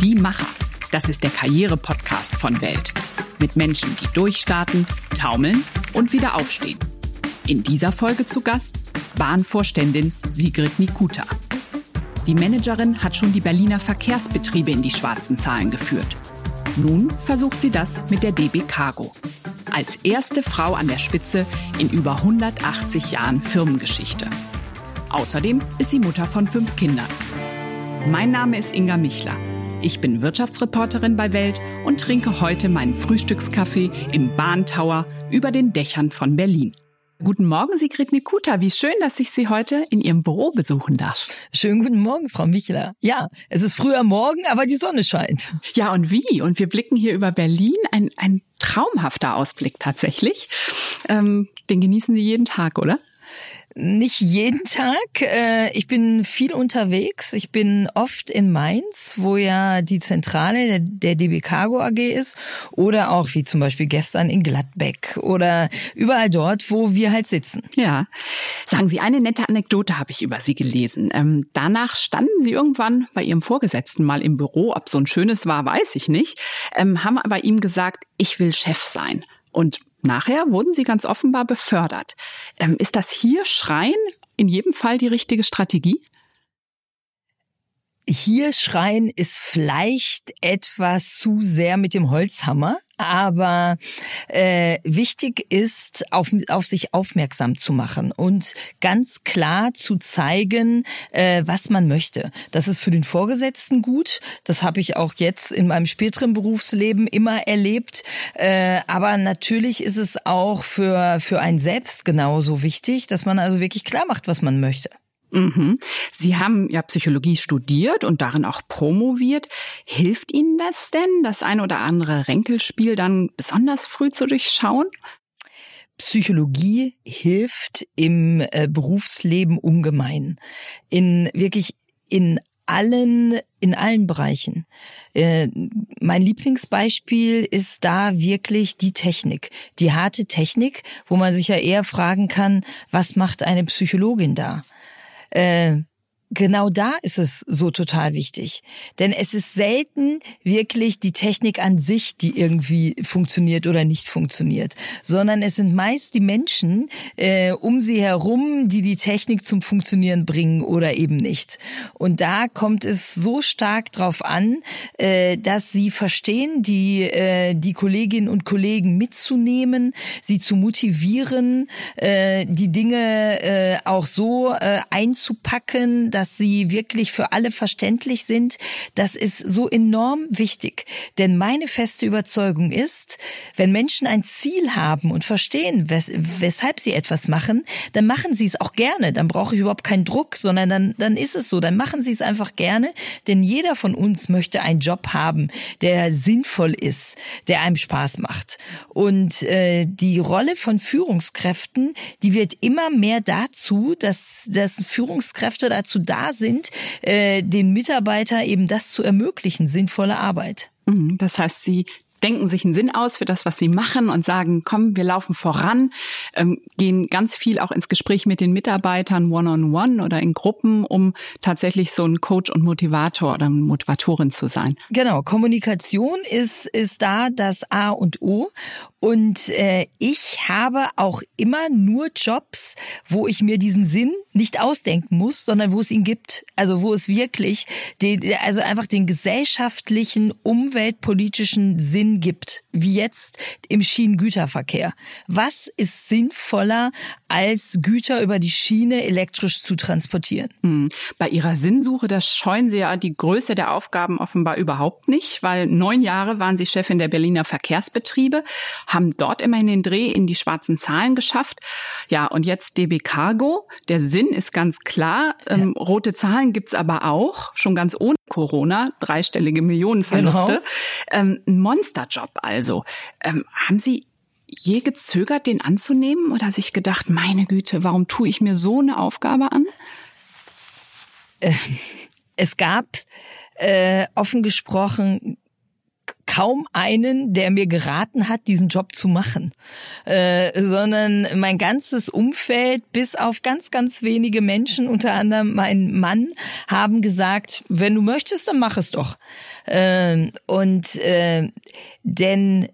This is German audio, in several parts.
Die Macher. Das ist der Karriere-Podcast von Welt. Mit Menschen, die durchstarten, taumeln und wieder aufstehen. In dieser Folge zu Gast Bahnvorständin Sigrid Mikuta. Die Managerin hat schon die Berliner Verkehrsbetriebe in die schwarzen Zahlen geführt. Nun versucht sie das mit der DB Cargo. Als erste Frau an der Spitze in über 180 Jahren Firmengeschichte. Außerdem ist sie Mutter von fünf Kindern. Mein Name ist Inga Michler. Ich bin Wirtschaftsreporterin bei Welt und trinke heute meinen Frühstückskaffee im Bahntower über den Dächern von Berlin. Guten Morgen, Sigrid Nikuta. Wie schön, dass ich Sie heute in Ihrem Büro besuchen darf. Schönen guten Morgen, Frau Michler. Ja, es ist früher Morgen, aber die Sonne scheint. Ja, und wie? Und wir blicken hier über Berlin. Ein, ein traumhafter Ausblick tatsächlich. Ähm, den genießen Sie jeden Tag, oder? Nicht jeden Tag. Äh, ich bin viel unterwegs. Ich bin oft in Mainz, wo ja die Zentrale der DB Cargo AG ist. Oder auch wie zum Beispiel gestern in Gladbeck oder überall dort, wo wir halt sitzen. Ja. Sagen Sie, eine nette Anekdote habe ich über Sie gelesen. Ähm, danach standen Sie irgendwann bei Ihrem Vorgesetzten mal im Büro. Ob so ein schönes war, weiß ich nicht. Ähm, haben aber ihm gesagt, ich will Chef sein. Und Nachher wurden sie ganz offenbar befördert. Ähm, ist das hier Schreien in jedem Fall die richtige Strategie? Hier schreien ist vielleicht etwas zu sehr mit dem Holzhammer. Aber äh, wichtig ist, auf, auf sich aufmerksam zu machen und ganz klar zu zeigen, äh, was man möchte. Das ist für den Vorgesetzten gut. Das habe ich auch jetzt in meinem späteren Berufsleben immer erlebt. Äh, aber natürlich ist es auch für, für einen selbst genauso wichtig, dass man also wirklich klar macht, was man möchte. Mhm. Sie haben ja Psychologie studiert und darin auch promoviert. Hilft Ihnen das denn, das ein oder andere Ränkelspiel dann besonders früh zu durchschauen? Psychologie hilft im äh, Berufsleben ungemein. In wirklich in allen, in allen Bereichen. Äh, mein Lieblingsbeispiel ist da wirklich die Technik, die harte Technik, wo man sich ja eher fragen kann, was macht eine Psychologin da? Äh, genau da ist es so total wichtig. Denn es ist selten wirklich die Technik an sich, die irgendwie funktioniert oder nicht funktioniert, sondern es sind meist die Menschen äh, um sie herum, die die Technik zum Funktionieren bringen oder eben nicht. Und da kommt es so stark drauf an, äh, dass sie verstehen, die, äh, die Kolleginnen und Kollegen mitzunehmen, sie zu motivieren, äh, die Dinge äh, auch so äh, einzupacken, dass sie wirklich für alle verständlich sind, das ist so enorm wichtig. Denn meine feste Überzeugung ist, wenn Menschen ein Ziel haben und verstehen, wes weshalb sie etwas machen, dann machen sie es auch gerne. Dann brauche ich überhaupt keinen Druck, sondern dann, dann ist es so. Dann machen sie es einfach gerne. Denn jeder von uns möchte einen Job haben, der sinnvoll ist, der einem Spaß macht. Und äh, die Rolle von Führungskräften, die wird immer mehr dazu, dass, dass Führungskräfte dazu da sind, äh, den Mitarbeiter eben das zu ermöglichen, sinnvolle Arbeit. Mhm. Das heißt, Sie denken sich einen Sinn aus für das, was sie machen und sagen, komm, wir laufen voran, ähm, gehen ganz viel auch ins Gespräch mit den Mitarbeitern one-on-one -on -one oder in Gruppen, um tatsächlich so ein Coach und Motivator oder Motivatorin zu sein. Genau, Kommunikation ist, ist da das A und O. Und äh, ich habe auch immer nur Jobs, wo ich mir diesen Sinn nicht ausdenken muss, sondern wo es ihn gibt. Also wo es wirklich, den, also einfach den gesellschaftlichen, umweltpolitischen Sinn Sinn gibt, wie jetzt im Schienengüterverkehr. Was ist sinnvoller, als Güter über die Schiene elektrisch zu transportieren? Hm. Bei Ihrer Sinnsuche, da scheuen Sie ja die Größe der Aufgaben offenbar überhaupt nicht, weil neun Jahre waren Sie Chefin der Berliner Verkehrsbetriebe, haben dort immerhin den Dreh in die schwarzen Zahlen geschafft. Ja, und jetzt DB Cargo. Der Sinn ist ganz klar. Ähm, rote Zahlen gibt's aber auch, schon ganz ohne Corona, dreistellige Millionenverluste. Genau. Ähm, ein Monsterjob also. Ähm, haben Sie je gezögert, den anzunehmen oder sich gedacht, meine Güte, warum tue ich mir so eine Aufgabe an? Äh, es gab äh, offen gesprochen kaum einen, der mir geraten hat, diesen Job zu machen, äh, sondern mein ganzes Umfeld, bis auf ganz, ganz wenige Menschen, unter anderem mein Mann, haben gesagt, wenn du möchtest, dann mach es doch. Äh, und äh, denn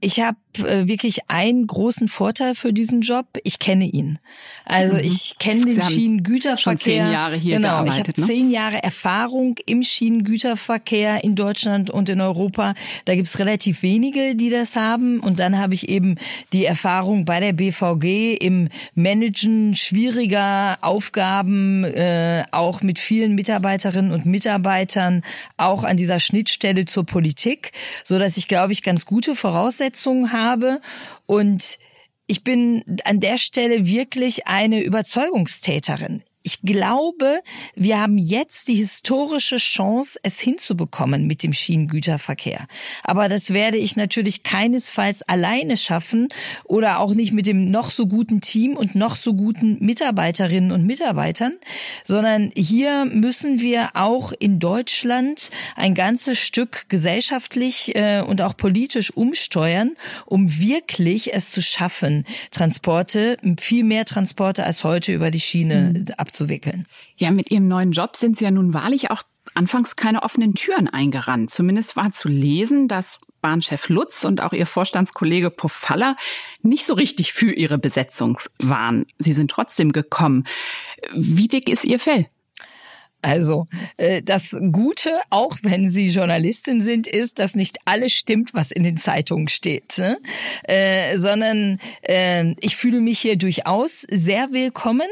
ich habe äh, wirklich einen großen Vorteil für diesen Job. Ich kenne ihn. Also mhm. ich kenne den Schienengüterverkehr. Schon zehn Jahre hier genau, gearbeitet. Ich habe ne? zehn Jahre Erfahrung im Schienengüterverkehr in Deutschland und in Europa. Da gibt's relativ wenige, die das haben. Und dann habe ich eben die Erfahrung bei der BVG im Managen schwieriger Aufgaben, äh, auch mit vielen Mitarbeiterinnen und Mitarbeitern, auch an dieser Schnittstelle zur Politik, so dass ich glaube ich ganz gute Voraussetzungen habe habe. Und ich bin an der Stelle wirklich eine Überzeugungstäterin ich glaube, wir haben jetzt die historische Chance, es hinzubekommen mit dem Schienengüterverkehr. Aber das werde ich natürlich keinesfalls alleine schaffen oder auch nicht mit dem noch so guten Team und noch so guten Mitarbeiterinnen und Mitarbeitern, sondern hier müssen wir auch in Deutschland ein ganzes Stück gesellschaftlich äh, und auch politisch umsteuern, um wirklich es zu schaffen, Transporte, viel mehr Transporte als heute über die Schiene mhm. abzuhalten abzuwickeln. Ja, mit Ihrem neuen Job sind Sie ja nun wahrlich auch anfangs keine offenen Türen eingerannt. Zumindest war zu lesen, dass Bahnchef Lutz und auch Ihr Vorstandskollege Pofalla nicht so richtig für Ihre Besetzung waren. Sie sind trotzdem gekommen. Wie dick ist Ihr Fell? Also äh, das Gute, auch wenn Sie Journalistin sind, ist, dass nicht alles stimmt, was in den Zeitungen steht, ne? äh, sondern äh, ich fühle mich hier durchaus sehr willkommen.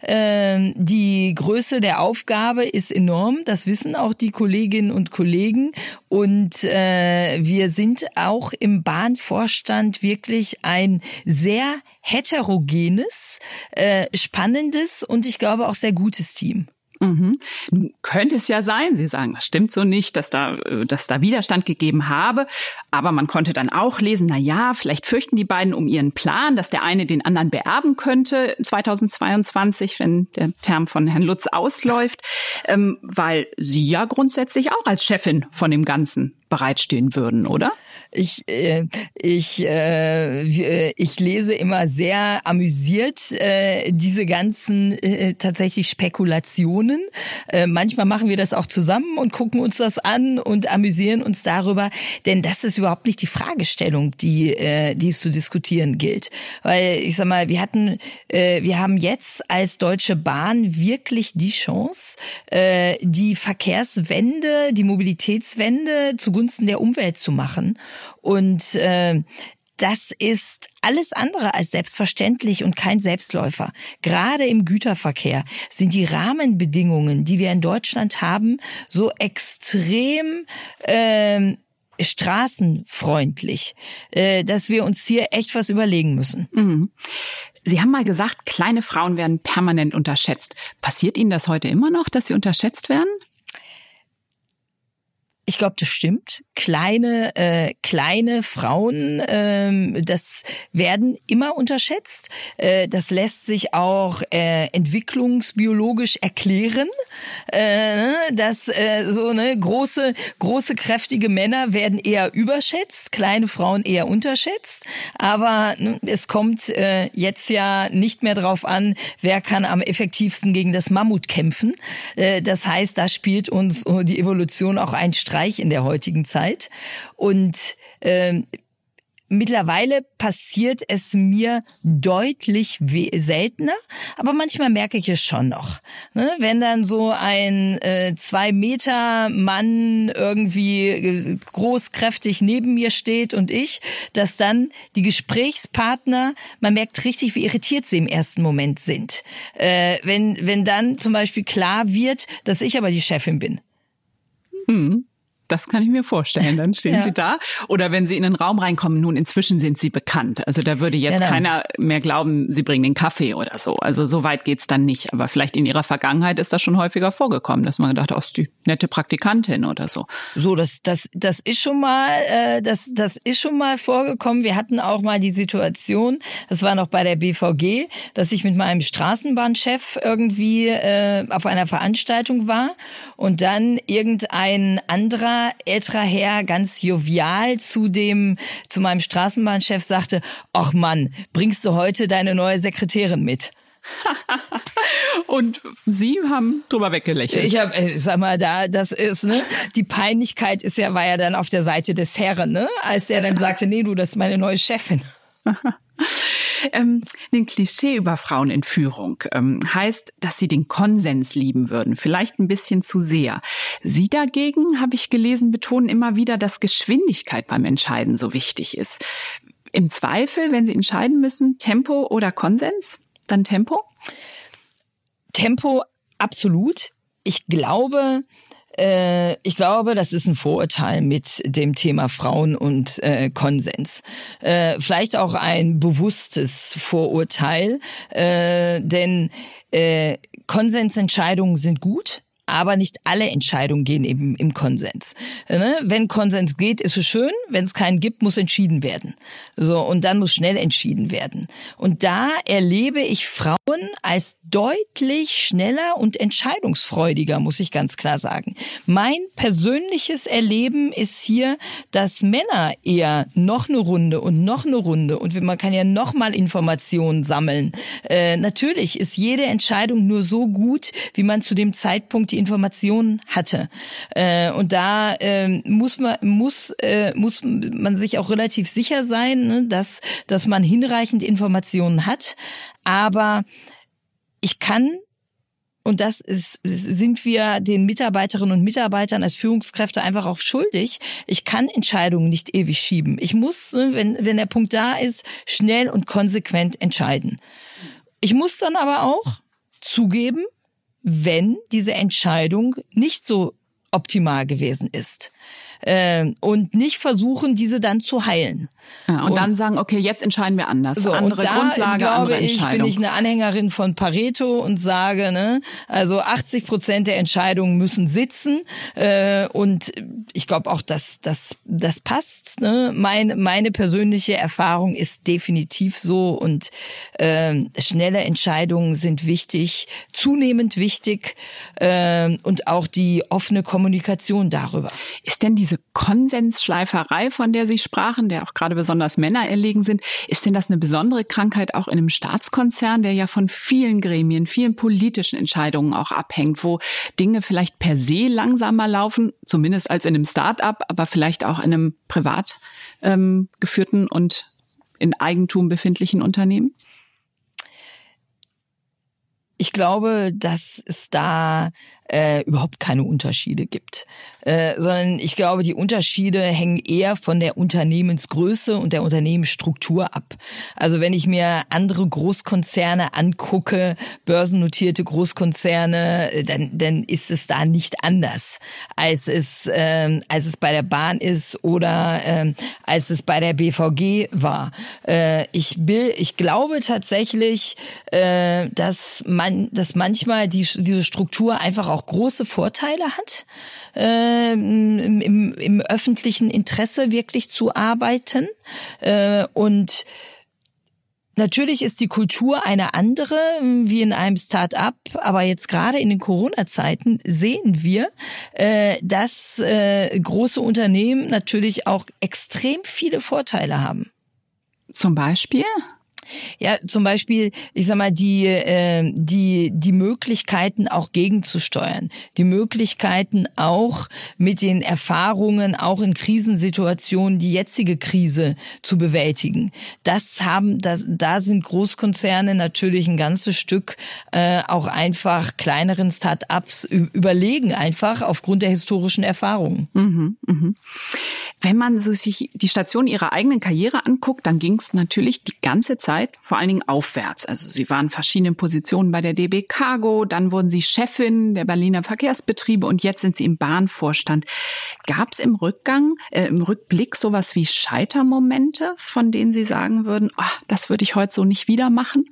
Äh, die Größe der Aufgabe ist enorm, das wissen auch die Kolleginnen und Kollegen. Und äh, wir sind auch im Bahnvorstand wirklich ein sehr heterogenes, äh, spannendes und ich glaube auch sehr gutes Team. Mhm. Könnte es ja sein, Sie sagen, das stimmt so nicht, dass da, äh, dass da Widerstand gegeben habe. Aber man konnte dann auch lesen, na ja, vielleicht fürchten die beiden um ihren Plan, dass der eine den anderen beerben könnte 2022, wenn der Term von Herrn Lutz ausläuft, ähm, weil Sie ja grundsätzlich auch als Chefin von dem Ganzen bereitstehen würden, oder? Ich, äh, ich, äh, äh, ich lese immer sehr amüsiert äh, diese ganzen äh, tatsächlich Spekulationen. Äh, manchmal machen wir das auch zusammen und gucken uns das an und amüsieren uns darüber, denn das ist überhaupt nicht die Fragestellung, die, äh, die es zu diskutieren gilt. Weil ich sag mal, wir hatten, äh, wir haben jetzt als Deutsche Bahn wirklich die Chance, äh, die Verkehrswende, die Mobilitätswende zugunsten der Umwelt zu machen. Und äh, das ist alles andere als selbstverständlich und kein Selbstläufer. Gerade im Güterverkehr sind die Rahmenbedingungen, die wir in Deutschland haben, so extrem äh, straßenfreundlich, äh, dass wir uns hier echt was überlegen müssen. Mhm. Sie haben mal gesagt, kleine Frauen werden permanent unterschätzt. Passiert Ihnen das heute immer noch, dass sie unterschätzt werden? Ich glaube, das stimmt. Kleine, äh, kleine Frauen, ähm, das werden immer unterschätzt. Äh, das lässt sich auch äh, entwicklungsbiologisch erklären, äh, dass äh, so ne große, große kräftige Männer werden eher überschätzt, kleine Frauen eher unterschätzt. Aber ne, es kommt äh, jetzt ja nicht mehr drauf an, wer kann am effektivsten gegen das Mammut kämpfen. Äh, das heißt, da spielt uns die Evolution auch ein Streich Streich in der heutigen Zeit. Und ähm, Mittlerweile passiert es mir deutlich seltener, aber manchmal merke ich es schon noch. Ne? Wenn dann so ein äh, zwei Meter Mann irgendwie äh, großkräftig neben mir steht und ich, dass dann die Gesprächspartner, man merkt richtig, wie irritiert sie im ersten Moment sind. Äh, wenn, wenn dann zum Beispiel klar wird, dass ich aber die Chefin bin. Hm. Das kann ich mir vorstellen. Dann stehen ja. Sie da. Oder wenn Sie in den Raum reinkommen, nun inzwischen sind Sie bekannt. Also da würde jetzt genau. keiner mehr glauben, Sie bringen den Kaffee oder so. Also so weit geht's dann nicht. Aber vielleicht in Ihrer Vergangenheit ist das schon häufiger vorgekommen, dass man gedacht, oh, ist die nette Praktikantin oder so. So, das, das, das ist schon mal, äh, das, das ist schon mal vorgekommen. Wir hatten auch mal die Situation, das war noch bei der BVG, dass ich mit meinem Straßenbahnchef irgendwie äh, auf einer Veranstaltung war und dann irgendein anderer älterer, älterer Herr ganz jovial zu dem, zu meinem Straßenbahnchef sagte, ach Mann, bringst du heute deine neue Sekretärin mit? Und Sie haben drüber weggelächelt. Ich habe, äh, sag mal, da, das ist, ne, die Peinlichkeit ist ja, war ja dann auf der Seite des Herren, ne, als er dann sagte, nee, du, das ist meine neue Chefin. ähm, ein Klischee über Frauen in Führung ähm, heißt, dass sie den Konsens lieben würden, vielleicht ein bisschen zu sehr. Sie dagegen, habe ich gelesen, betonen immer wieder, dass Geschwindigkeit beim Entscheiden so wichtig ist. Im Zweifel, wenn sie entscheiden müssen, Tempo oder Konsens, dann Tempo? Tempo absolut. Ich glaube, ich glaube, das ist ein Vorurteil mit dem Thema Frauen und äh, Konsens. Äh, vielleicht auch ein bewusstes Vorurteil, äh, denn äh, Konsensentscheidungen sind gut aber nicht alle Entscheidungen gehen eben im Konsens. Ne? Wenn Konsens geht, ist es schön. Wenn es keinen gibt, muss entschieden werden. So und dann muss schnell entschieden werden. Und da erlebe ich Frauen als deutlich schneller und entscheidungsfreudiger, muss ich ganz klar sagen. Mein persönliches Erleben ist hier, dass Männer eher noch eine Runde und noch eine Runde und man kann ja noch mal Informationen sammeln. Äh, natürlich ist jede Entscheidung nur so gut, wie man zu dem Zeitpunkt die Informationen hatte. Äh, und da äh, muss man muss äh, muss man sich auch relativ sicher sein, ne, dass dass man hinreichend Informationen hat. Aber ich kann und das ist, sind wir den Mitarbeiterinnen und Mitarbeitern als Führungskräfte einfach auch schuldig. Ich kann Entscheidungen nicht ewig schieben. Ich muss, ne, wenn, wenn der Punkt da ist, schnell und konsequent entscheiden. Ich muss dann aber auch zugeben, wenn diese Entscheidung nicht so optimal gewesen ist äh, und nicht versuchen, diese dann zu heilen. Ja, und, und, dann sagen, okay, jetzt entscheiden wir anders. So, andere und da Grundlage, glaube andere Entscheidung. ich, bin ich eine Anhängerin von Pareto und sage, ne, also 80 Prozent der Entscheidungen müssen sitzen äh, und ich glaube auch, dass das das passt. Ne? Mein, meine persönliche Erfahrung ist definitiv so und äh, schnelle Entscheidungen sind wichtig, zunehmend wichtig äh, und auch die offene Kommunikation darüber. Ist denn diese Konsensschleiferei, von der Sie sprachen, der auch gerade besonders Männer erlegen sind, ist denn das eine besondere Krankheit auch in einem Staatskonzern, der ja von vielen Gremien, vielen politischen Entscheidungen auch abhängt, wo Dinge vielleicht per se langsamer laufen, zumindest als in einem Start-up, aber vielleicht auch in einem privat ähm, geführten und in Eigentum befindlichen Unternehmen? Ich glaube, dass es da äh, überhaupt keine Unterschiede gibt, äh, sondern ich glaube, die Unterschiede hängen eher von der Unternehmensgröße und der Unternehmensstruktur ab. Also wenn ich mir andere Großkonzerne angucke, börsennotierte Großkonzerne, äh, dann, dann ist es da nicht anders, als es, äh, als es bei der Bahn ist oder äh, als es bei der BVG war. Äh, ich, will, ich glaube tatsächlich, äh, dass man, dass manchmal die, diese Struktur einfach auch auch große Vorteile hat, äh, im, im, öffentlichen Interesse wirklich zu arbeiten äh, und Natürlich ist die Kultur eine andere wie in einem Start-up, aber jetzt gerade in den Corona-Zeiten sehen wir, äh, dass äh, große Unternehmen natürlich auch extrem viele Vorteile haben. Zum Beispiel? Ja, zum Beispiel, ich sag mal, die, äh, die, die Möglichkeiten auch gegenzusteuern, die Möglichkeiten auch mit den Erfahrungen, auch in Krisensituationen, die jetzige Krise zu bewältigen. Das haben, das, da sind Großkonzerne natürlich ein ganzes Stück äh, auch einfach kleineren Start-ups überlegen, einfach aufgrund der historischen Erfahrungen. Mhm, mh. Wenn man so sich die Station ihrer eigenen Karriere anguckt, dann ging es natürlich die ganze Zeit Zeit vor allen Dingen aufwärts. Also sie waren verschiedenen Positionen bei der DB Cargo, dann wurden sie Chefin der Berliner Verkehrsbetriebe und jetzt sind sie im Bahnvorstand. Gab es im Rückgang, äh, im Rückblick sowas wie Scheitermomente, von denen Sie sagen würden, oh, das würde ich heute so nicht wieder machen?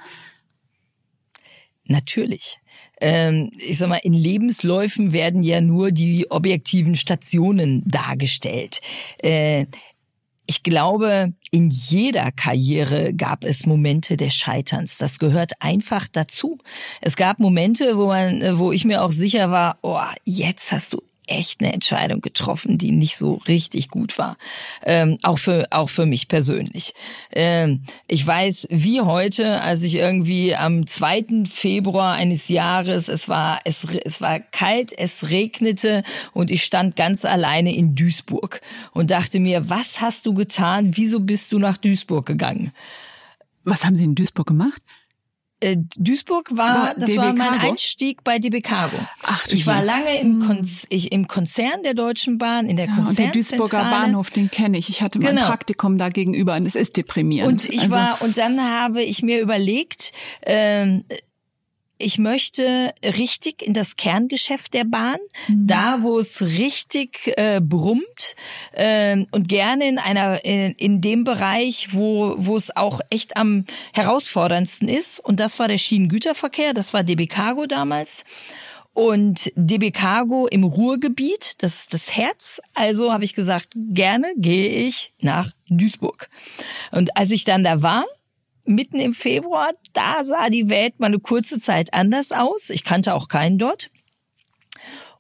Natürlich. Ähm, ich sag mal, in Lebensläufen werden ja nur die objektiven Stationen dargestellt. Äh, ich glaube, in jeder Karriere gab es Momente des Scheiterns. Das gehört einfach dazu. Es gab Momente, wo man, wo ich mir auch sicher war, oh, jetzt hast du echt eine Entscheidung getroffen, die nicht so richtig gut war. Ähm, auch für auch für mich persönlich. Ähm, ich weiß wie heute, als ich irgendwie am 2. Februar eines Jahres, es war es es war kalt, es regnete und ich stand ganz alleine in Duisburg und dachte mir, was hast du getan? Wieso bist du nach Duisburg gegangen? Was haben Sie in Duisburg gemacht? Äh, Duisburg war, das DB war mein Cargo? Einstieg bei DB Cargo. Ach, ich war lange im, hm. Kon ich, im Konzern der Deutschen Bahn, in der ja, Konzernzentrale. Und der Duisburger Bahnhof, den kenne ich. Ich hatte mein genau. Praktikum da gegenüber und es ist deprimierend. Und ich also. war, und dann habe ich mir überlegt, ähm, ich möchte richtig in das Kerngeschäft der Bahn, mhm. da wo es richtig äh, brummt äh, und gerne in einer in, in dem Bereich, wo wo es auch echt am herausforderndsten ist. Und das war der Schienengüterverkehr, das war DB Cargo damals. Und DB Cargo im Ruhrgebiet, das ist das Herz. Also habe ich gesagt, gerne gehe ich nach Duisburg. Und als ich dann da war, mitten im Februar, da sah die Welt mal eine kurze Zeit anders aus. Ich kannte auch keinen dort.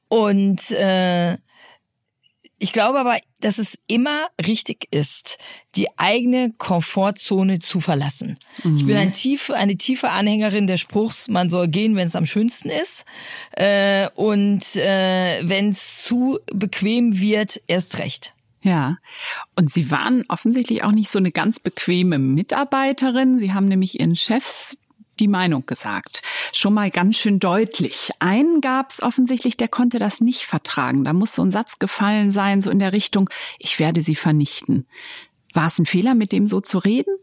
Und äh, ich glaube aber, dass es immer richtig ist, die eigene Komfortzone zu verlassen. Mhm. Ich bin mhm. ein tiefe, eine tiefe Anhängerin des Spruchs, man soll gehen, wenn es am schönsten ist. Äh, und äh, wenn es zu bequem wird, erst recht. Ja, und Sie waren offensichtlich auch nicht so eine ganz bequeme Mitarbeiterin. Sie haben nämlich Ihren Chefs die Meinung gesagt. Schon mal ganz schön deutlich. Einen gab es offensichtlich, der konnte das nicht vertragen. Da muss so ein Satz gefallen sein, so in der Richtung, ich werde sie vernichten. War es ein Fehler, mit dem so zu reden?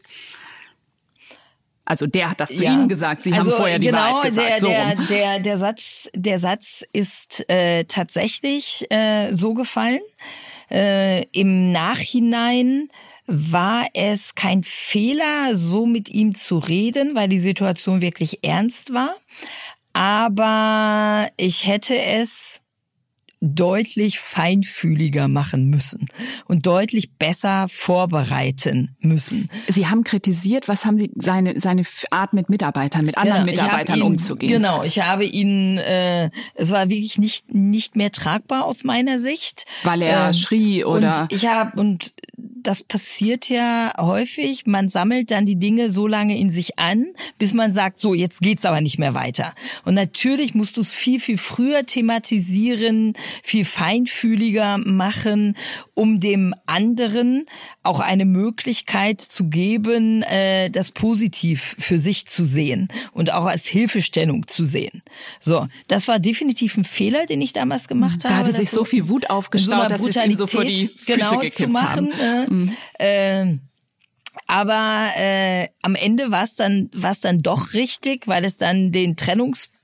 Also der hat das zu ja. Ihnen gesagt. Sie also haben vorher die genau, Wahrheit gesagt. Der, so der, der, der, Satz, der Satz ist äh, tatsächlich äh, so gefallen. Äh, Im Nachhinein war es kein Fehler, so mit ihm zu reden, weil die Situation wirklich ernst war. Aber ich hätte es deutlich feinfühliger machen müssen und deutlich besser vorbereiten müssen. Sie haben kritisiert, was haben Sie seine seine Art mit Mitarbeitern, mit anderen genau, Mitarbeitern ihn, umzugehen? Genau, ich habe ihn, äh, es war wirklich nicht nicht mehr tragbar aus meiner Sicht, weil er ähm, schrie oder und ich habe und das passiert ja häufig. Man sammelt dann die Dinge so lange in sich an, bis man sagt, so, jetzt geht's aber nicht mehr weiter. Und natürlich musst du es viel, viel früher thematisieren, viel feinfühliger machen, um dem anderen auch eine Möglichkeit zu geben, äh, das positiv für sich zu sehen und auch als Hilfestellung zu sehen. So, das war definitiv ein Fehler, den ich damals gemacht da habe. Da hatte sich so, viel Wut aufgestaut, so dass es ihm so vor die Füße genau gekippt zu machen. Haben. Äh, mhm. äh, aber äh, am Ende war es dann, war's dann doch richtig, weil es dann den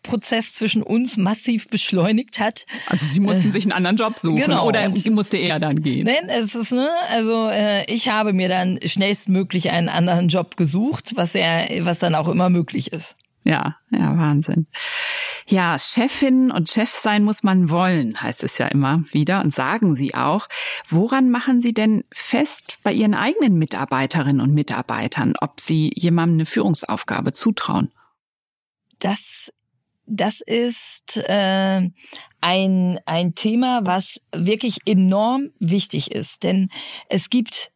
Trennungsprozess zwischen uns massiv beschleunigt hat. Also sie mussten äh, sich einen anderen Job suchen genau. oder und, musste er dann gehen? Nein, es ist ne, also äh, ich habe mir dann schnellstmöglich einen anderen Job gesucht, was er, was dann auch immer möglich ist. Ja, ja, Wahnsinn. Ja, Chefin und Chef sein muss man wollen, heißt es ja immer wieder und sagen Sie auch. Woran machen Sie denn fest bei Ihren eigenen Mitarbeiterinnen und Mitarbeitern, ob Sie jemandem eine Führungsaufgabe zutrauen? Das das ist äh, ein, ein Thema, was wirklich enorm wichtig ist. Denn es gibt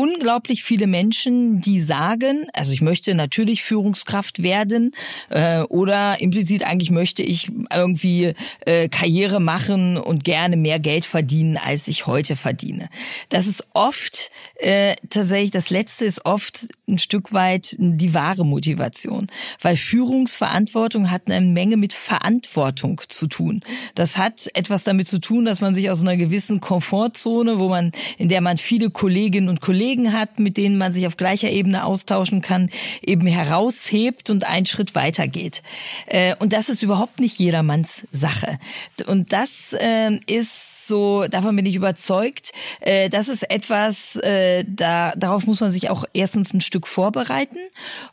unglaublich viele Menschen, die sagen, also ich möchte natürlich Führungskraft werden äh, oder implizit eigentlich möchte ich irgendwie äh, Karriere machen und gerne mehr Geld verdienen, als ich heute verdiene. Das ist oft äh, tatsächlich, das Letzte ist oft ein Stück weit die wahre Motivation, weil Führungsverantwortung hat eine Menge mit Verantwortung zu tun. Das hat etwas damit zu tun, dass man sich aus einer gewissen Komfortzone, wo man, in der man viele Kolleginnen und Kollegen Kollegen hat, mit denen man sich auf gleicher Ebene austauschen kann, eben heraushebt und einen Schritt weitergeht. Äh, und das ist überhaupt nicht jedermanns Sache. Und das ähm, ist so, davon bin ich überzeugt, äh, das ist etwas, äh, da, darauf muss man sich auch erstens ein Stück vorbereiten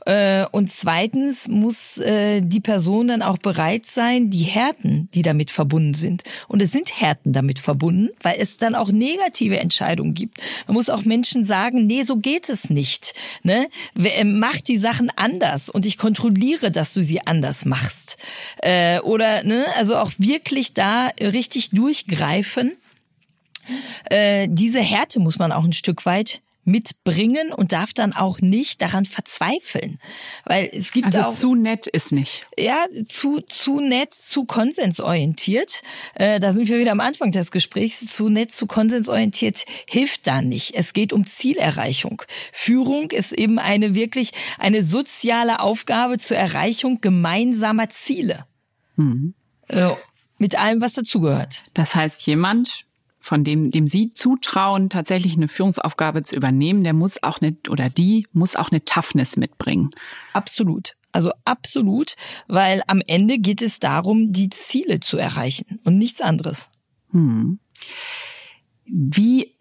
äh, und zweitens muss äh, die Person dann auch bereit sein, die Härten, die damit verbunden sind. Und es sind Härten damit verbunden, weil es dann auch negative Entscheidungen gibt. Man muss auch Menschen sagen, nee, so geht es nicht. Ne? Äh, mach die Sachen anders und ich kontrolliere, dass du sie anders machst. Äh, oder, ne, also auch wirklich da richtig durchgreifen. Äh, diese Härte muss man auch ein Stück weit mitbringen und darf dann auch nicht daran verzweifeln, weil es gibt also auch zu nett ist nicht. Ja, zu zu nett, zu konsensorientiert. Äh, da sind wir wieder am Anfang des Gesprächs. Zu nett, zu konsensorientiert hilft da nicht. Es geht um Zielerreichung. Führung ist eben eine wirklich eine soziale Aufgabe zur Erreichung gemeinsamer Ziele. Mhm. Äh, mit allem, was dazugehört. Das heißt, jemand von dem, dem Sie zutrauen, tatsächlich eine Führungsaufgabe zu übernehmen, der muss auch nicht oder die muss auch eine Toughness mitbringen. Absolut. Also absolut, weil am Ende geht es darum, die Ziele zu erreichen und nichts anderes. Hm. Wie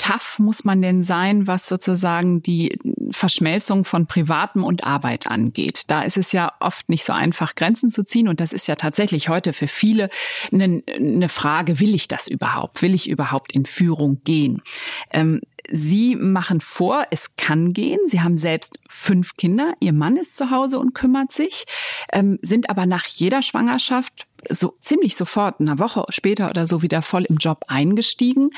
tough muss man denn sein, was sozusagen die Verschmelzung von Privatem und Arbeit angeht? Da ist es ja oft nicht so einfach, Grenzen zu ziehen. Und das ist ja tatsächlich heute für viele eine, eine Frage, will ich das überhaupt? Will ich überhaupt in Führung gehen? Ähm, Sie machen vor, es kann gehen. Sie haben selbst fünf Kinder. Ihr Mann ist zu Hause und kümmert sich, ähm, sind aber nach jeder Schwangerschaft so ziemlich sofort, eine Woche später oder so wieder voll im Job eingestiegen.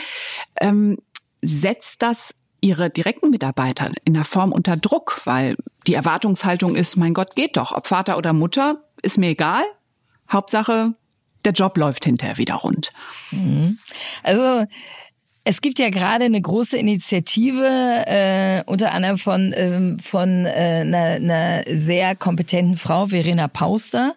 Ähm, setzt das ihre direkten Mitarbeiter in der Form unter Druck, weil die Erwartungshaltung ist, mein Gott, geht doch, ob Vater oder Mutter, ist mir egal. Hauptsache, der Job läuft hinterher wieder rund. Mhm. Also es gibt ja gerade eine große Initiative, äh, unter anderem von, ähm, von äh, einer, einer sehr kompetenten Frau, Verena Pauster,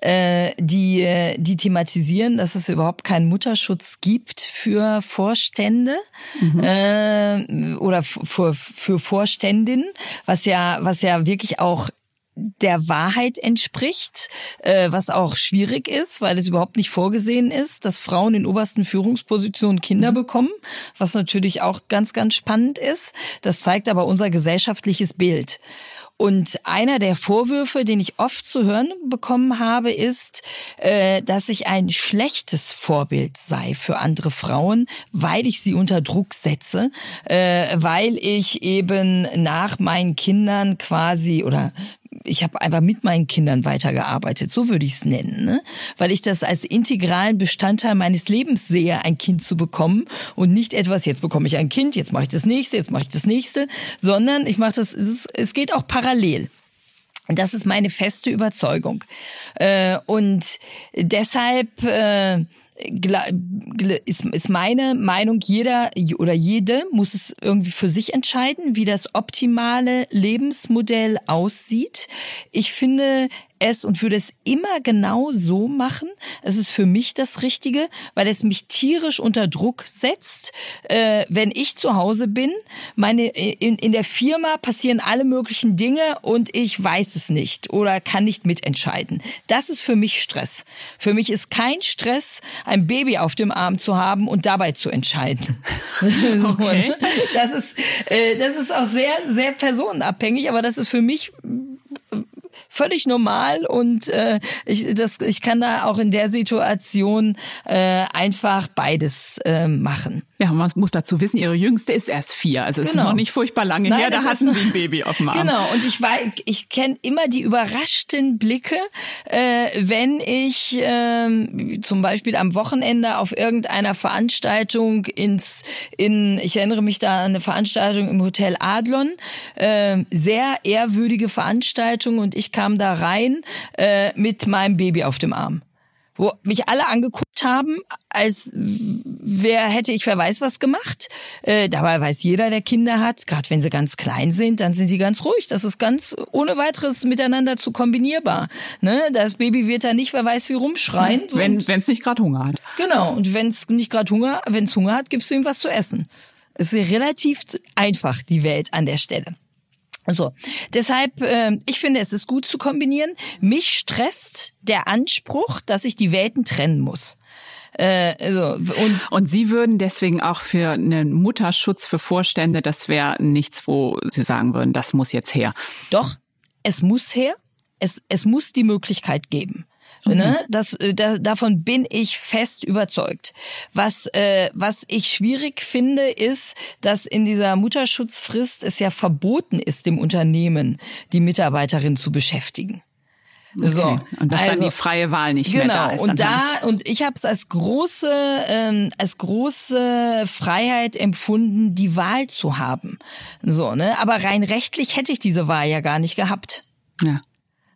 äh, die, äh, die thematisieren, dass es überhaupt keinen Mutterschutz gibt für Vorstände mhm. äh, oder für, für Vorständinnen, was ja, was ja wirklich auch der Wahrheit entspricht, äh, was auch schwierig ist, weil es überhaupt nicht vorgesehen ist, dass Frauen in obersten Führungspositionen Kinder mhm. bekommen, was natürlich auch ganz, ganz spannend ist. Das zeigt aber unser gesellschaftliches Bild. Und einer der Vorwürfe, den ich oft zu hören bekommen habe, ist, äh, dass ich ein schlechtes Vorbild sei für andere Frauen, weil ich sie unter Druck setze, äh, weil ich eben nach meinen Kindern quasi oder ich habe einfach mit meinen Kindern weitergearbeitet, so würde ich es nennen, ne? weil ich das als integralen Bestandteil meines Lebens sehe, ein Kind zu bekommen und nicht etwas, jetzt bekomme ich ein Kind, jetzt mache ich das nächste, jetzt mache ich das nächste, sondern ich mache das, es, es geht auch parallel. Das ist meine feste Überzeugung. Äh, und deshalb äh, ist, ist meine Meinung, jeder oder jede muss es irgendwie für sich entscheiden, wie das optimale Lebensmodell aussieht. Ich finde, es und würde es immer genau so machen. Es ist für mich das Richtige, weil es mich tierisch unter Druck setzt. Äh, wenn ich zu Hause bin, meine in, in der Firma passieren alle möglichen Dinge und ich weiß es nicht oder kann nicht mitentscheiden. Das ist für mich Stress. Für mich ist kein Stress, ein Baby auf dem Arm zu haben und dabei zu entscheiden. Okay. das ist äh, das ist auch sehr sehr personenabhängig, aber das ist für mich völlig normal und äh, ich, das, ich kann da auch in der Situation äh, einfach beides äh, machen. Ja, man muss dazu wissen, ihre Jüngste ist erst vier, also es genau. ist noch nicht furchtbar lange Nein, her, da hatten sie ein Baby auf dem Arm. Genau, und ich war, ich kenne immer die überraschten Blicke, äh, wenn ich äh, zum Beispiel am Wochenende auf irgendeiner Veranstaltung ins, in, ich erinnere mich da an eine Veranstaltung im Hotel Adlon, äh, sehr ehrwürdige Veranstaltung und ich kam da rein äh, mit meinem Baby auf dem Arm wo mich alle angeguckt haben, als wer hätte ich wer weiß was gemacht. Äh, dabei weiß jeder, der Kinder hat, gerade wenn sie ganz klein sind, dann sind sie ganz ruhig. Das ist ganz ohne weiteres miteinander zu kombinierbar. Ne? Das Baby wird da nicht wer weiß wie rumschreien. Wenn es nicht gerade Hunger hat. Genau. Und wenn es nicht gerade Hunger, wenn es Hunger hat, gibst du ihm was zu essen. Es ist relativ einfach die Welt an der Stelle. So, deshalb, äh, ich finde, es ist gut zu kombinieren. Mich stresst der Anspruch, dass ich die Welten trennen muss. Äh, also, und, und Sie würden deswegen auch für einen Mutterschutz für Vorstände, das wäre nichts, wo Sie sagen würden, das muss jetzt her. Doch, es muss her. Es, es muss die Möglichkeit geben. Mhm. Ne? Das, äh, da, davon bin ich fest überzeugt. Was, äh, was ich schwierig finde, ist, dass in dieser Mutterschutzfrist es ja verboten ist, dem Unternehmen die Mitarbeiterin zu beschäftigen. Okay. So, und dass also, dann die freie Wahl nicht genau, mehr da ist. Genau. Und da und ich habe es als große ähm, als große Freiheit empfunden, die Wahl zu haben. So ne, aber rein rechtlich hätte ich diese Wahl ja gar nicht gehabt. Ja.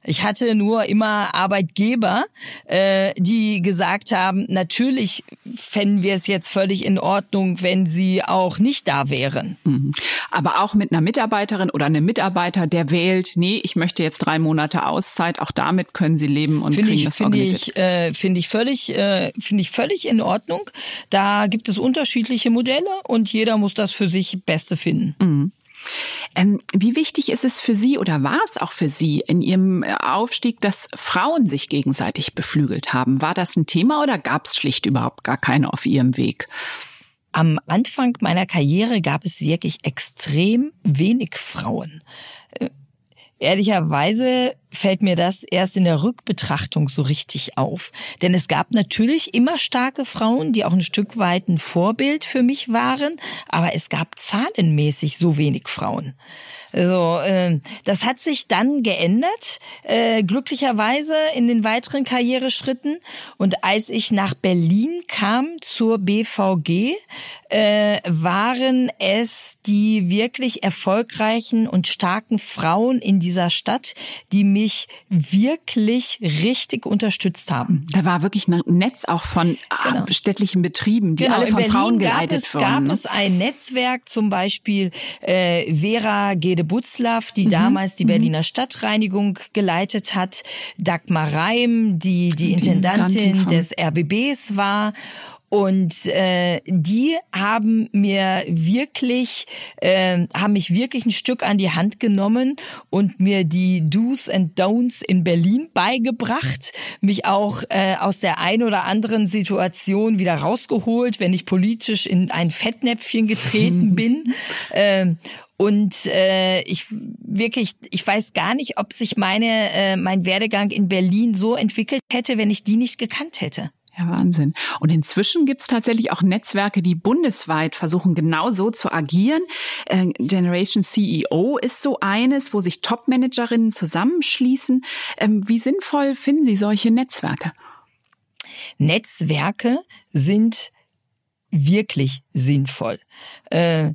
Ich hatte nur immer Arbeitgeber, äh, die gesagt haben, natürlich fänden wir es jetzt völlig in Ordnung, wenn sie auch nicht da wären. Mhm. Aber auch mit einer Mitarbeiterin oder einem Mitarbeiter, der wählt, nee, ich möchte jetzt drei Monate Auszeit, auch damit können sie leben und find kriegen ich, das find organisiert. Ich, äh, Finde ich völlig, äh, finde ich völlig in Ordnung. Da gibt es unterschiedliche Modelle und jeder muss das für sich Beste finden. Mhm. Ähm, wie wichtig ist es für Sie oder war es auch für Sie in Ihrem äh, Aufstieg, dass Frauen sich gegenseitig beflügelt haben? War das ein Thema oder gab es schlicht überhaupt gar keine auf Ihrem Weg? Am Anfang meiner Karriere gab es wirklich extrem wenig Frauen. Äh, ehrlicherweise fällt mir das erst in der Rückbetrachtung so richtig auf. Denn es gab natürlich immer starke Frauen, die auch ein Stück weit ein Vorbild für mich waren, aber es gab zahlenmäßig so wenig Frauen. Also äh, das hat sich dann geändert, äh, glücklicherweise in den weiteren Karriereschritten. Und als ich nach Berlin kam zur BVG, äh, waren es die wirklich erfolgreichen und starken Frauen in dieser Stadt, die mich wirklich richtig unterstützt haben. Da war wirklich ein Netz auch von ah, genau. städtlichen Betrieben, die genau. alle von Berlin Frauen geleitet es, wurden. Gab ne? es ein Netzwerk, zum Beispiel äh, Vera Gede Butzlaff, die mhm. damals die mhm. Berliner Stadtreinigung geleitet hat, Dagmar Reim, die die, die Intendantin des RBBs war und äh, die haben mir wirklich, äh, haben mich wirklich ein Stück an die Hand genommen und mir die Do's and Don'ts in Berlin beigebracht, mich auch äh, aus der ein oder anderen Situation wieder rausgeholt, wenn ich politisch in ein Fettnäpfchen getreten bin. Ähm, und äh, ich wirklich, ich weiß gar nicht, ob sich meine äh, mein Werdegang in Berlin so entwickelt hätte, wenn ich die nicht gekannt hätte. Ja, Wahnsinn. Und inzwischen gibt es tatsächlich auch Netzwerke, die bundesweit versuchen, genau so zu agieren. Äh, Generation CEO ist so eines, wo sich Top-Managerinnen zusammenschließen. Ähm, wie sinnvoll finden Sie solche Netzwerke? Netzwerke sind wirklich sinnvoll. Äh,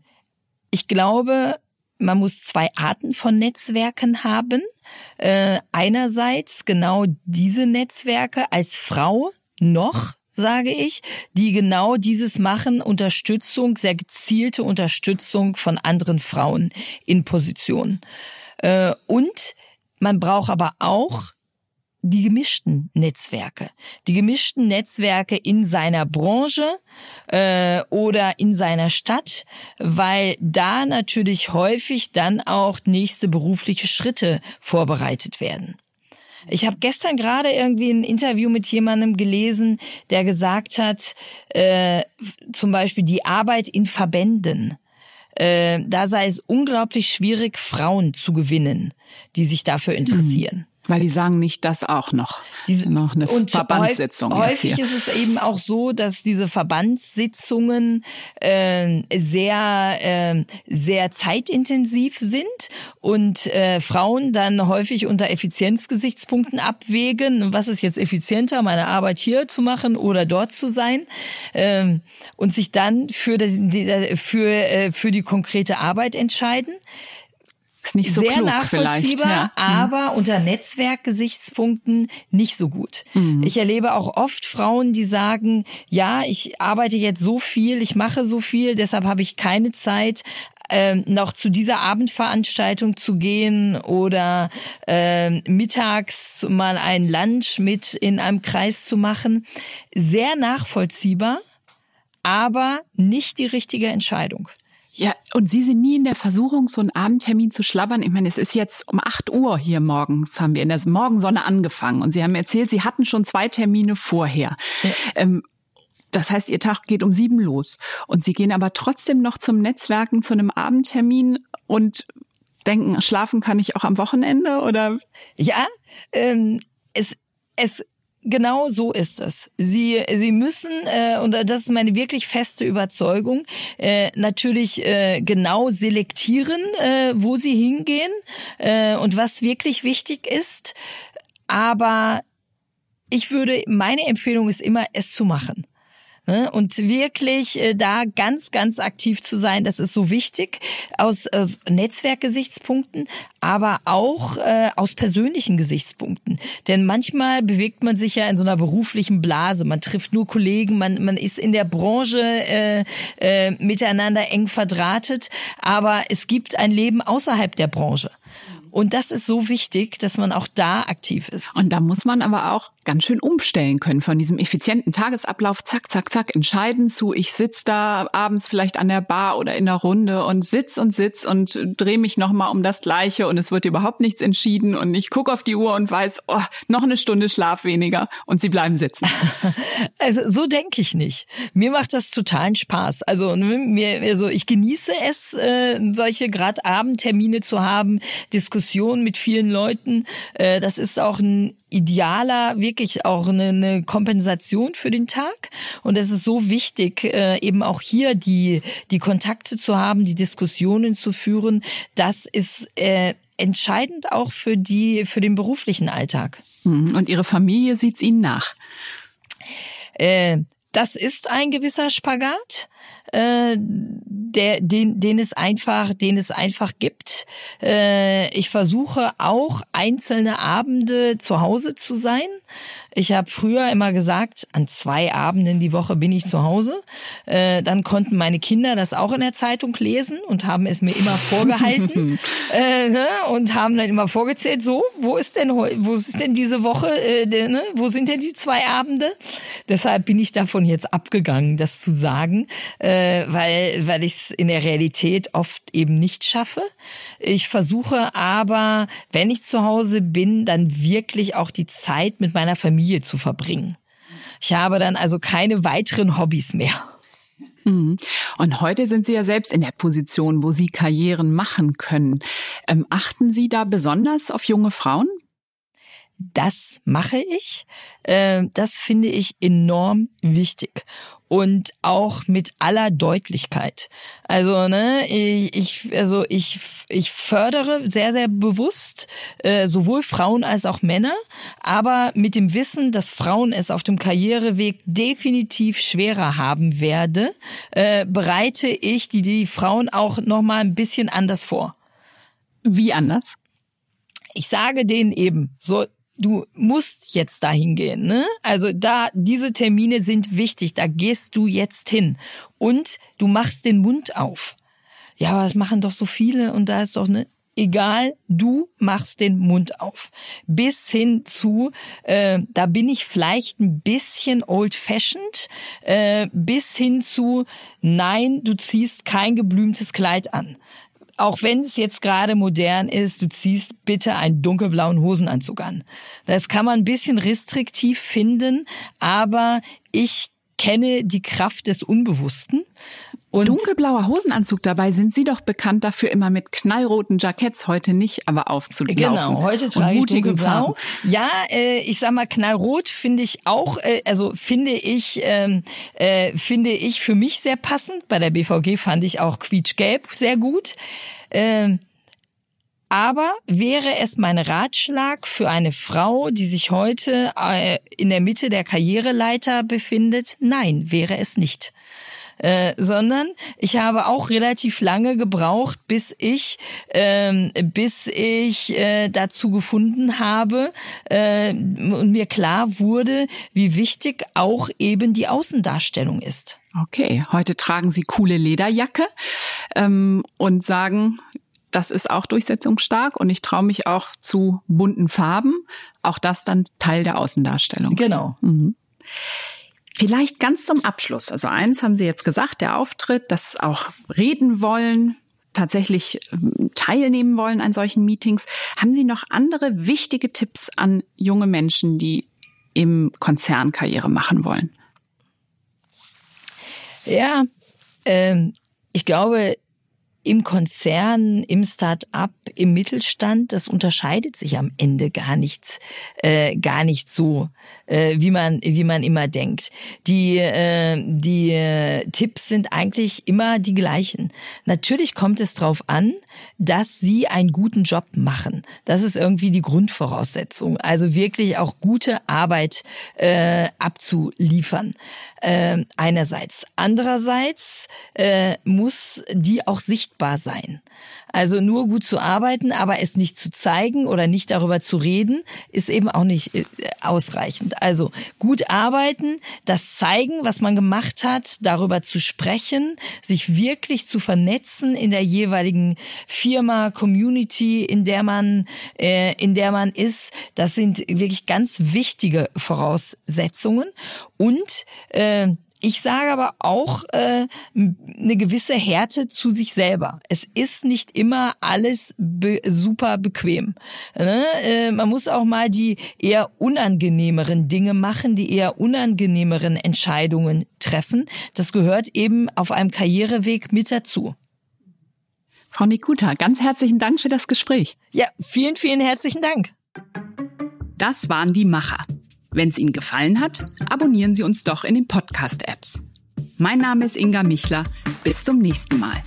ich glaube, man muss zwei Arten von Netzwerken haben. Äh, einerseits genau diese Netzwerke als Frau noch sage ich, die genau dieses machen, Unterstützung, sehr gezielte Unterstützung von anderen Frauen in Position. Äh, und man braucht aber auch die gemischten Netzwerke. Die gemischten Netzwerke in seiner Branche äh, oder in seiner Stadt, weil da natürlich häufig dann auch nächste berufliche Schritte vorbereitet werden. Ich habe gestern gerade irgendwie ein Interview mit jemandem gelesen, der gesagt hat, äh, zum Beispiel die Arbeit in Verbänden. Äh, da sei es unglaublich schwierig, Frauen zu gewinnen, die sich dafür interessieren. Mhm. Weil die sagen nicht das auch noch. Diese, noch eine und Verbandssitzung. Häufig ist es eben auch so, dass diese Verbandssitzungen äh, sehr, äh, sehr zeitintensiv sind und äh, Frauen dann häufig unter Effizienzgesichtspunkten abwägen, was ist jetzt effizienter, meine Arbeit hier zu machen oder dort zu sein äh, und sich dann für, das, für, äh, für die konkrete Arbeit entscheiden. Ist nicht so sehr klug nachvollziehbar, ja. aber mhm. unter Netzwerkgesichtspunkten nicht so gut. Mhm. Ich erlebe auch oft Frauen, die sagen, ja, ich arbeite jetzt so viel, ich mache so viel, deshalb habe ich keine Zeit, ähm, noch zu dieser Abendveranstaltung zu gehen oder ähm, mittags mal ein Lunch mit in einem Kreis zu machen. Sehr nachvollziehbar, aber nicht die richtige Entscheidung. Ja, und Sie sind nie in der Versuchung, so einen Abendtermin zu schlabbern. Ich meine, es ist jetzt um acht Uhr hier morgens, haben wir in der Morgensonne angefangen. Und Sie haben erzählt, Sie hatten schon zwei Termine vorher. Ja. Ähm, Das heißt, Ihr Tag geht um sieben los und Sie gehen aber trotzdem noch zum Netzwerken zu einem Abendtermin und denken, schlafen kann ich auch am Wochenende oder? Ja, ähm, es, es Genau so ist es. Sie, sie müssen, äh, und das ist meine wirklich feste Überzeugung, äh, natürlich äh, genau selektieren, äh, wo sie hingehen äh, und was wirklich wichtig ist. Aber ich würde, meine Empfehlung ist immer, es zu machen. Ne? Und wirklich äh, da ganz, ganz aktiv zu sein, das ist so wichtig aus, aus Netzwerkgesichtspunkten, aber auch äh, aus persönlichen Gesichtspunkten. Denn manchmal bewegt man sich ja in so einer beruflichen Blase. Man trifft nur Kollegen, man, man ist in der Branche äh, äh, miteinander eng verdrahtet, aber es gibt ein Leben außerhalb der Branche. Und das ist so wichtig, dass man auch da aktiv ist. Und da muss man aber auch ganz schön umstellen können von diesem effizienten Tagesablauf, zack, zack, zack, entscheiden zu, ich sitz da abends vielleicht an der Bar oder in der Runde und sitz und sitz und drehe mich nochmal um das Gleiche und es wird überhaupt nichts entschieden und ich gucke auf die Uhr und weiß, oh, noch eine Stunde Schlaf weniger und sie bleiben sitzen. Also so denke ich nicht. Mir macht das totalen Spaß. Also mir, also ich genieße es, äh, solche gerade Abendtermine zu haben, Diskussionen mit vielen Leuten. Äh, das ist auch ein idealer, wirklich auch eine, eine Kompensation für den Tag. Und es ist so wichtig, äh, eben auch hier die, die Kontakte zu haben, die Diskussionen zu führen. Das ist äh, entscheidend auch für die, für den beruflichen Alltag. Mhm. Und Ihre Familie sieht's Ihnen nach? Äh, das ist ein gewisser Spagat äh, der, den, den es einfach, den es einfach gibt. Äh, ich versuche auch einzelne Abende zu Hause zu sein. Ich habe früher immer gesagt, an zwei Abenden die Woche bin ich zu Hause. Äh, dann konnten meine Kinder das auch in der Zeitung lesen und haben es mir immer vorgehalten äh, ne? und haben dann immer vorgezählt, so, wo ist denn wo ist denn diese Woche, äh, de, ne? wo sind denn die zwei Abende? Deshalb bin ich davon jetzt abgegangen, das zu sagen. Äh, weil, weil ich es in der Realität oft eben nicht schaffe. Ich versuche aber, wenn ich zu Hause bin, dann wirklich auch die Zeit mit meiner Familie zu verbringen. Ich habe dann also keine weiteren Hobbys mehr. Mhm. Und heute sind Sie ja selbst in der Position, wo Sie Karrieren machen können. Ähm, achten Sie da besonders auf junge Frauen? Das mache ich. Äh, das finde ich enorm wichtig und auch mit aller Deutlichkeit. Also ne, ich, also ich, ich fördere sehr sehr bewusst äh, sowohl Frauen als auch Männer, aber mit dem Wissen, dass Frauen es auf dem Karriereweg definitiv schwerer haben werde, äh, bereite ich die die Frauen auch noch mal ein bisschen anders vor. Wie anders? Ich sage denen eben, so du musst jetzt dahin gehen. Ne? Also da, diese Termine sind wichtig, da gehst du jetzt hin. Und du machst den Mund auf. Ja, aber das machen doch so viele und da ist doch ne. Egal, du machst den Mund auf. Bis hin zu, äh, da bin ich vielleicht ein bisschen old-fashioned, äh, bis hin zu, nein, du ziehst kein geblümtes Kleid an auch wenn es jetzt gerade modern ist, du ziehst bitte einen dunkelblauen Hosenanzug an. Das kann man ein bisschen restriktiv finden, aber ich kenne die Kraft des Unbewussten. Und Dunkelblauer Hosenanzug dabei sind Sie doch bekannt dafür, immer mit knallroten Jacketts, heute nicht, aber aufzulaufen. Genau, heute trage ich dunkelblau. Ja, äh, ich sag mal, knallrot finde ich auch, äh, also finde ich, ähm, äh, finde ich für mich sehr passend. Bei der BVG fand ich auch quietschgelb sehr gut. Ähm, aber wäre es mein Ratschlag für eine Frau, die sich heute äh, in der Mitte der Karriereleiter befindet? Nein, wäre es nicht. Äh, sondern ich habe auch relativ lange gebraucht, bis ich ähm, bis ich äh, dazu gefunden habe äh, und mir klar wurde, wie wichtig auch eben die Außendarstellung ist. Okay, heute tragen Sie coole Lederjacke ähm, und sagen, das ist auch durchsetzungsstark und ich traue mich auch zu bunten Farben. Auch das dann Teil der Außendarstellung. Genau. Mhm. Vielleicht ganz zum Abschluss. Also eins haben Sie jetzt gesagt, der Auftritt, das auch reden wollen, tatsächlich ähm, teilnehmen wollen an solchen Meetings. Haben Sie noch andere wichtige Tipps an junge Menschen, die im Konzern Karriere machen wollen? Ja, ähm, ich glaube, im Konzern, im Start-up, im Mittelstand, das unterscheidet sich am Ende gar nichts, äh, gar nicht so, äh, wie man wie man immer denkt. Die äh, die äh, Tipps sind eigentlich immer die gleichen. Natürlich kommt es darauf an, dass sie einen guten Job machen. Das ist irgendwie die Grundvoraussetzung. Also wirklich auch gute Arbeit äh, abzuliefern äh, einerseits. Andererseits äh, muss die auch sichtbar sein. Also nur gut zu arbeiten, aber es nicht zu zeigen oder nicht darüber zu reden, ist eben auch nicht äh, Also gut arbeiten, das zeigen, was man gemacht hat, darüber zu sprechen, sich wirklich zu vernetzen in der jeweiligen Firma, Community, in der man, äh, in der man ist. Das sind wirklich ganz wichtige Voraussetzungen und äh, ich sage aber auch äh, eine gewisse Härte zu sich selber. Es ist nicht immer alles be super bequem. Ne? Äh, man muss auch mal die eher unangenehmeren Dinge machen, die eher unangenehmeren Entscheidungen treffen. Das gehört eben auf einem Karriereweg mit dazu. Frau Nikuta, ganz herzlichen Dank für das Gespräch. Ja, vielen, vielen herzlichen Dank. Das waren die Macher. Wenn es Ihnen gefallen hat, abonnieren Sie uns doch in den Podcast-Apps. Mein Name ist Inga Michler. Bis zum nächsten Mal.